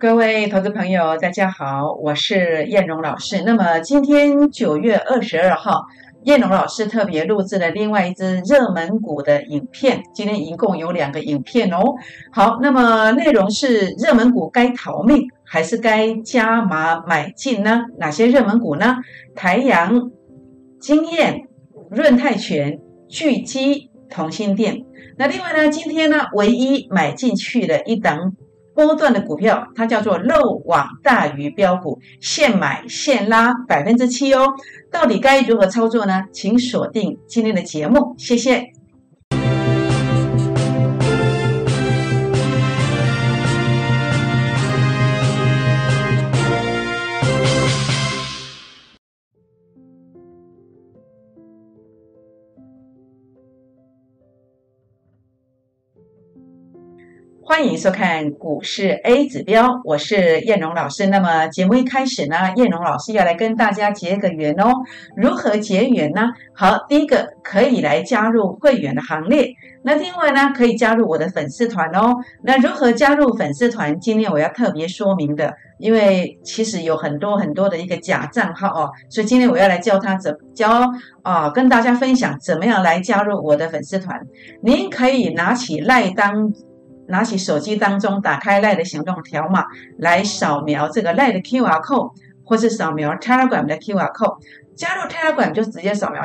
各位投资朋友，大家好，我是燕荣老师。那么今天九月二十二号，燕荣老师特别录制了另外一支热门股的影片。今天一共有两个影片哦。好，那么内容是热门股该逃命还是该加码买进呢？哪些热门股呢？台阳、经验、润泰全、巨基、同心店。那另外呢，今天呢，唯一买进去的一档。波段的股票，它叫做漏网大鱼标股，现买现拉百分之七哦。到底该如何操作呢？请锁定今天的节目，谢谢。欢迎收看股市 A 指标，我是燕荣老师。那么节目一开始呢，燕荣老师要来跟大家结个缘哦。如何结缘呢？好，第一个可以来加入会员的行列。那另外呢，可以加入我的粉丝团哦。那如何加入粉丝团？今天我要特别说明的，因为其实有很多很多的一个假账号哦，所以今天我要来教他怎教啊，跟大家分享怎么样来加入我的粉丝团。您可以拿起赖当。拿起手机当中，打开赖的行动条码，来扫描这个赖的 QR code，或是扫描 Telegram 的 QR code。加入 Telegram 就直接扫描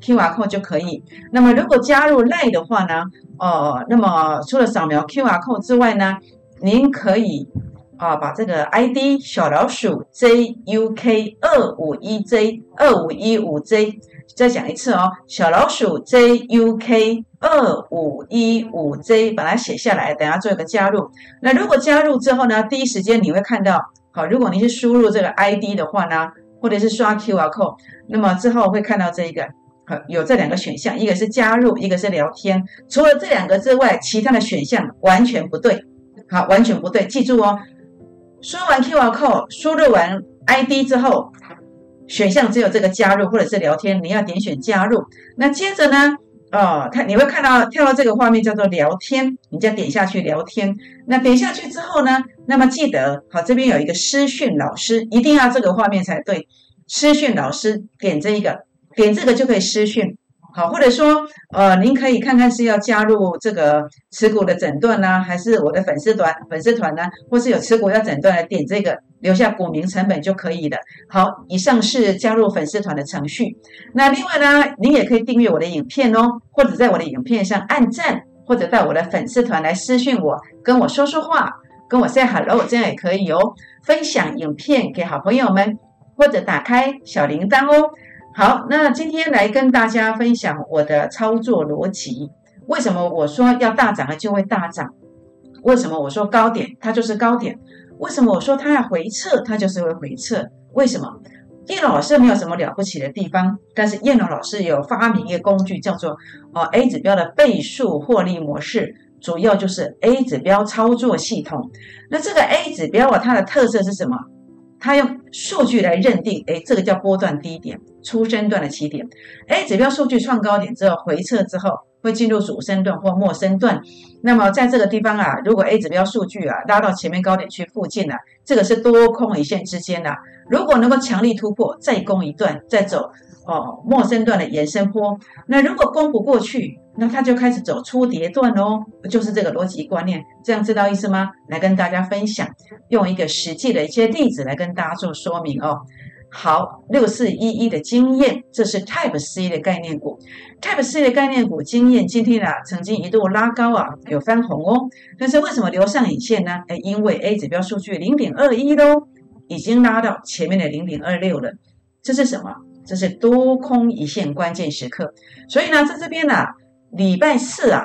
QR code 就可以。那么如果加入赖的话呢？呃，那么除了扫描 QR code 之外呢，您可以啊把这个 ID 小老鼠 JUK 二五一 J 二五一五 J。再讲一次哦，小老鼠 JUK 二五一五 J，把它写下来，等下做一个加入。那如果加入之后呢，第一时间你会看到，好，如果你是输入这个 ID 的话呢，或者是刷 QR code，那么之后会看到这一个，好，有这两个选项，一个是加入，一个是聊天。除了这两个之外，其他的选项完全不对，好，完全不对，记住哦。输完 QR code，输入完 ID 之后。选项只有这个加入或者是聊天，你要点选加入。那接着呢，哦，它你会看到跳到这个画面叫做聊天，你再点下去聊天。那点下去之后呢，那么记得好，这边有一个私训老师，一定要这个画面才对。私训老师点这一个，点这个就可以私讯。好，或者说，呃，您可以看看是要加入这个持股的诊断呢，还是我的粉丝团粉丝团呢，或是有持股要诊断的，点这个留下股名成本就可以的。好，以上是加入粉丝团的程序。那另外呢，您也可以订阅我的影片哦，或者在我的影片上按赞，或者到我的粉丝团来私讯我，跟我说说话，跟我 say hello，这样也可以哦。分享影片给好朋友们，或者打开小铃铛哦。好，那今天来跟大家分享我的操作逻辑。为什么我说要大涨了就会大涨？为什么我说高点它就是高点？为什么我说它要回撤它就是会回撤？为什么？叶老师没有什么了不起的地方，但是叶老师有发明一个工具，叫做哦 A 指标的倍数获利模式，主要就是 A 指标操作系统。那这个 A 指标啊，它的特色是什么？他用数据来认定，哎，这个叫波段低点，出升段的起点。哎，指标数据创高点之后回撤之后，会进入主升段或末升段。那么在这个地方啊，如果 A 指标数据啊拉到前面高点区附近了，这个是多空一线之间的，如果能够强力突破，再攻一段，再走。哦，末升段的延伸坡，那如果攻不过去，那它就开始走出跌段哦，就是这个逻辑观念，这样知道意思吗？来跟大家分享，用一个实际的一些例子来跟大家做说明哦。好，六四一一的经验，这是 Type C 的概念股，Type C 的概念股经验今天啊，曾经一度拉高啊，有翻红哦，但是为什么留上影线呢？哎，因为 A 指标数据零点二一喽，已经拉到前面的零点二六了，这是什么？这是多空一线关键时刻，所以呢，在这边呢，礼拜四啊，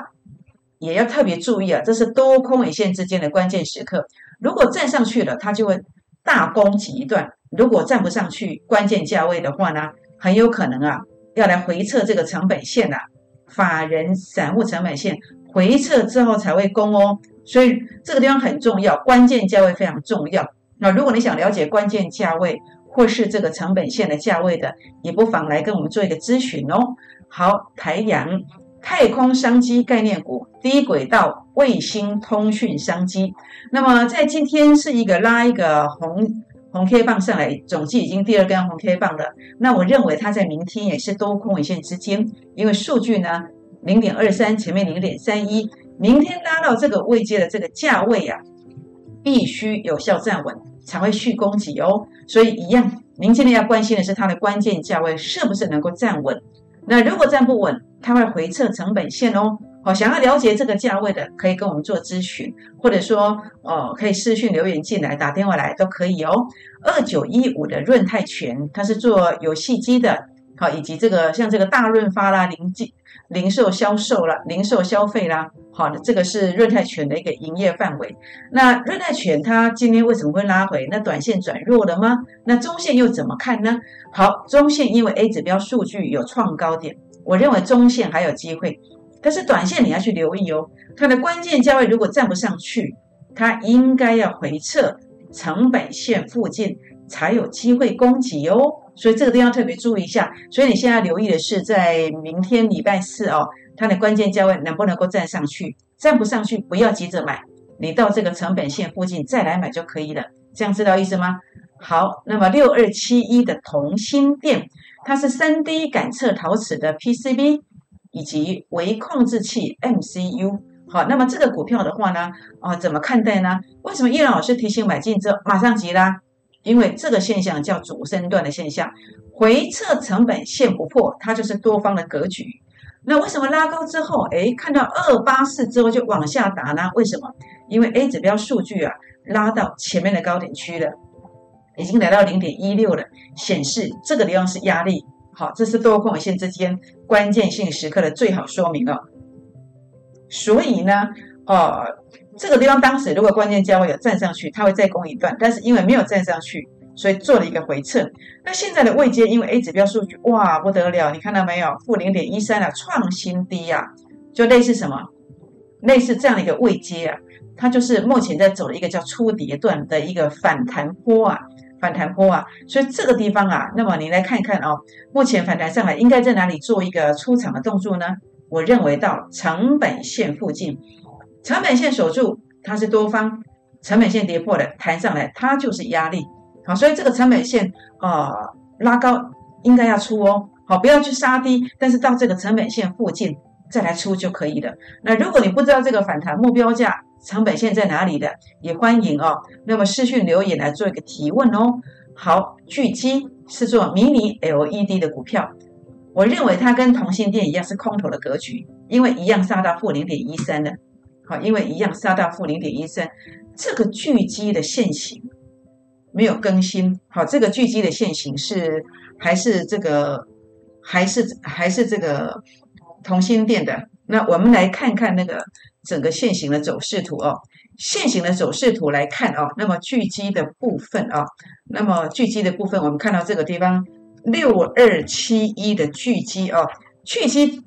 也要特别注意啊，这是多空一线之间的关键时刻。如果站上去了，它就会大攻击一段；如果站不上去，关键价位的话呢，很有可能啊，要来回撤这个成本线啊，法人散户成本线回撤之后才会攻哦。所以这个地方很重要，关键价位非常重要。那如果你想了解关键价位，或是这个成本线的价位的，也不妨来跟我们做一个咨询哦。好，台阳，太空商机概念股、低轨道卫星通讯商机。那么在今天是一个拉一个红红 K 棒上来，总计已经第二根红 K 棒了。那我认为它在明天也是多空一线之间，因为数据呢零点二三，前面零点三一，明天拉到这个位阶的这个价位啊，必须有效站稳才会续攻击哦。所以一样，您今天要关心的是它的关键价位是不是能够站稳。那如果站不稳，它会回撤成本线哦。好，想要了解这个价位的，可以跟我们做咨询，或者说，哦，可以私讯留言进来，打电话来都可以哦。二九一五的润泰全，它是做游戏机的，好，以及这个像这个大润发啦，零售零售销售啦，零售消费啦，好，这个是润泰全的一个营业范围。那润泰全它今天为什么会拉回？那短线转弱了吗？那中线又怎么看呢？好，中线因为 A 指标数据有创高点。我认为中线还有机会，但是短线你要去留意哦。它的关键价位如果站不上去，它应该要回撤成本线附近才有机会攻击哦。所以这个地方特别注意一下。所以你现在留意的是在明天礼拜四哦，它的关键价位能不能够站上去？站不上去不要急着买，你到这个成本线附近再来买就可以了。这样知道意思吗？好，那么六二七一的同心电。它是三 D 感测陶瓷的 PCB 以及微控制器 MCU。好，那么这个股票的话呢，啊，怎么看待呢？为什么叶老师提醒买进之后马上急拉？因为这个现象叫主升段的现象，回撤成本线不破，它就是多方的格局。那为什么拉高之后，哎，看到二八四之后就往下打呢？为什么？因为 A 指标数据啊，拉到前面的高点区了。已经来到零点一六了，显示这个地方是压力。好，这是多空线之间关键性时刻的最好说明哦。所以呢，呃，这个地方当时如果关键价位有站上去，它会再攻一段，但是因为没有站上去，所以做了一个回撤。那现在的位阶，因为 A 指标数据哇不得了，你看到没有？负零点一三啊，创新低啊，就类似什么？类似这样的一个位阶啊，它就是目前在走的一个叫初跌段的一个反弹波啊。反弹波啊，所以这个地方啊，那么你来看一看哦，目前反弹上来应该在哪里做一个出场的动作呢？我认为到成本线附近，成本线守住它是多方，成本线跌破了弹上来它就是压力，好，所以这个成本线啊拉高应该要出哦，好，不要去杀低，但是到这个成本线附近再来出就可以了。那如果你不知道这个反弹目标价，成本线在哪里的也欢迎哦。那么私讯留言来做一个提问哦。好，巨基是做迷你 LED 的股票，我认为它跟同性电一样是空头的格局，因为一样杀到负零点一三的。好，因为一样杀到负零点一三，这个巨基的线型没有更新。好，这个巨基的线型是还是这个还是还是这个同心电的。那我们来看看那个。整个线形的走势图哦，线形的走势图来看哦，那么聚基的部分哦，那么聚基的部分，我们看到这个地方六二七一的聚基哦，聚基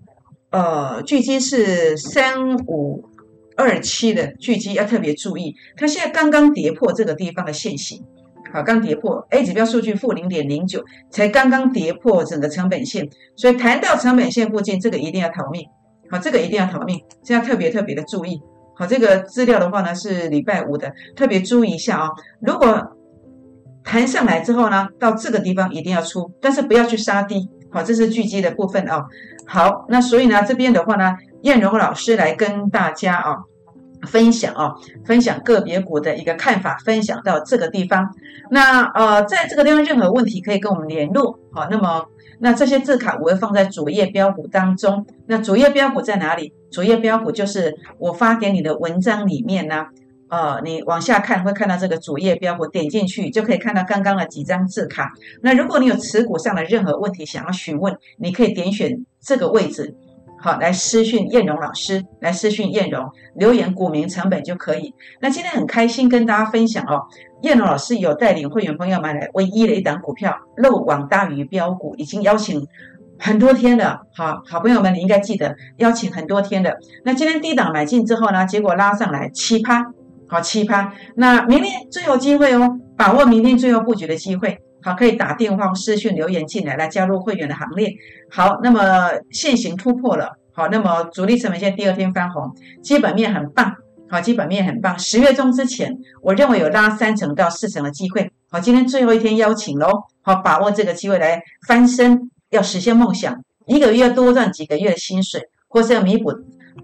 呃聚基是三五二七的聚基，要特别注意，它现在刚刚跌破这个地方的线形，好，刚跌破 A 指标数据负零点零九，才刚刚跌破整个成本线，所以谈到成本线附近，这个一定要逃命。好，这个一定要逃命，这要特别特别的注意。好，这个资料的话呢是礼拜五的，特别注意一下啊。如果弹上来之后呢，到这个地方一定要出，但是不要去杀低。好，这是聚集的部分啊。好，那所以呢这边的话呢，燕荣老师来跟大家啊分享啊，分享个别股的一个看法，分享到这个地方。那呃，在这个地方任何问题可以跟我们联络。好，那么。那这些字卡我会放在主页标股当中。那主页标股在哪里？主页标股就是我发给你的文章里面呢。呃，你往下看会看到这个主页标股，点进去就可以看到刚刚的几张字卡。那如果你有持股上的任何问题想要询问，你可以点选这个位置。好，来私讯燕荣老师，来私讯燕荣留言股民成本就可以。那今天很开心跟大家分享哦，燕荣老师有带领会员朋友们来唯一的一档股票，漏网大鱼标股，已经邀请很多天了。好好朋友们，你应该记得邀请很多天了。那今天低档买进之后呢，结果拉上来七趴，好七趴。那明天最后机会哦，把握明天最后布局的机会。好，可以打电话、私信留言进来，来加入会员的行列。好，那么现行突破了，好，那么主力成本线第二天翻红，基本面很棒，好，基本面很棒。十月中之前，我认为有拉三成到四成的机会。好，今天最后一天邀请喽，好，把握这个机会来翻身，要实现梦想，一个月多赚几个月的薪水，或是要弥补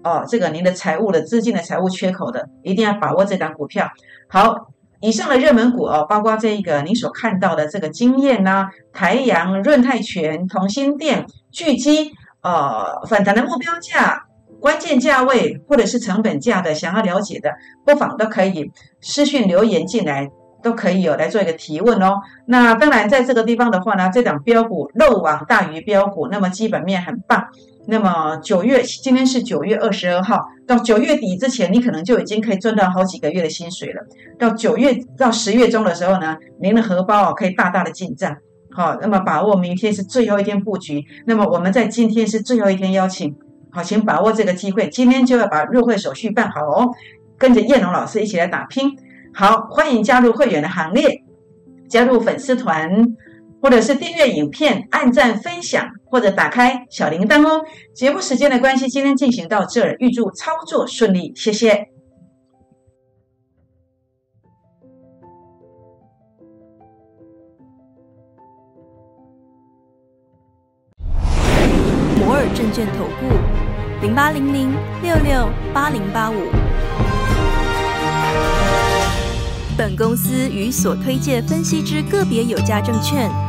哦这个您的财务的资金的财务缺口的，一定要把握这档股票。好。以上的热门股哦，包括这一个你所看到的这个经验呐，台阳、润泰全、同心店、巨基，呃，反弹的目标价、关键价位或者是成本价的，想要了解的，不妨都可以私讯留言进来，都可以有来做一个提问哦。那当然，在这个地方的话呢，这档标股漏网大鱼标股，那么基本面很棒。那么九月，今天是九月二十二号，到九月底之前，你可能就已经可以赚到好几个月的薪水了。到九月到十月中的时候呢，您的荷包哦可以大大的进账。好，那么把握明天是最后一天布局。那么我们在今天是最后一天邀请，好，请把握这个机会，今天就要把入会手续办好哦，跟着叶龙老师一起来打拼。好，欢迎加入会员的行列，加入粉丝团。或者是订阅影片、按赞、分享，或者打开小铃铛哦。节目时间的关系，今天进行到这儿，预祝操作顺利，谢谢。摩尔证券投顾零八零零六六八零八五。本公司与所推介分析之个别有价证券。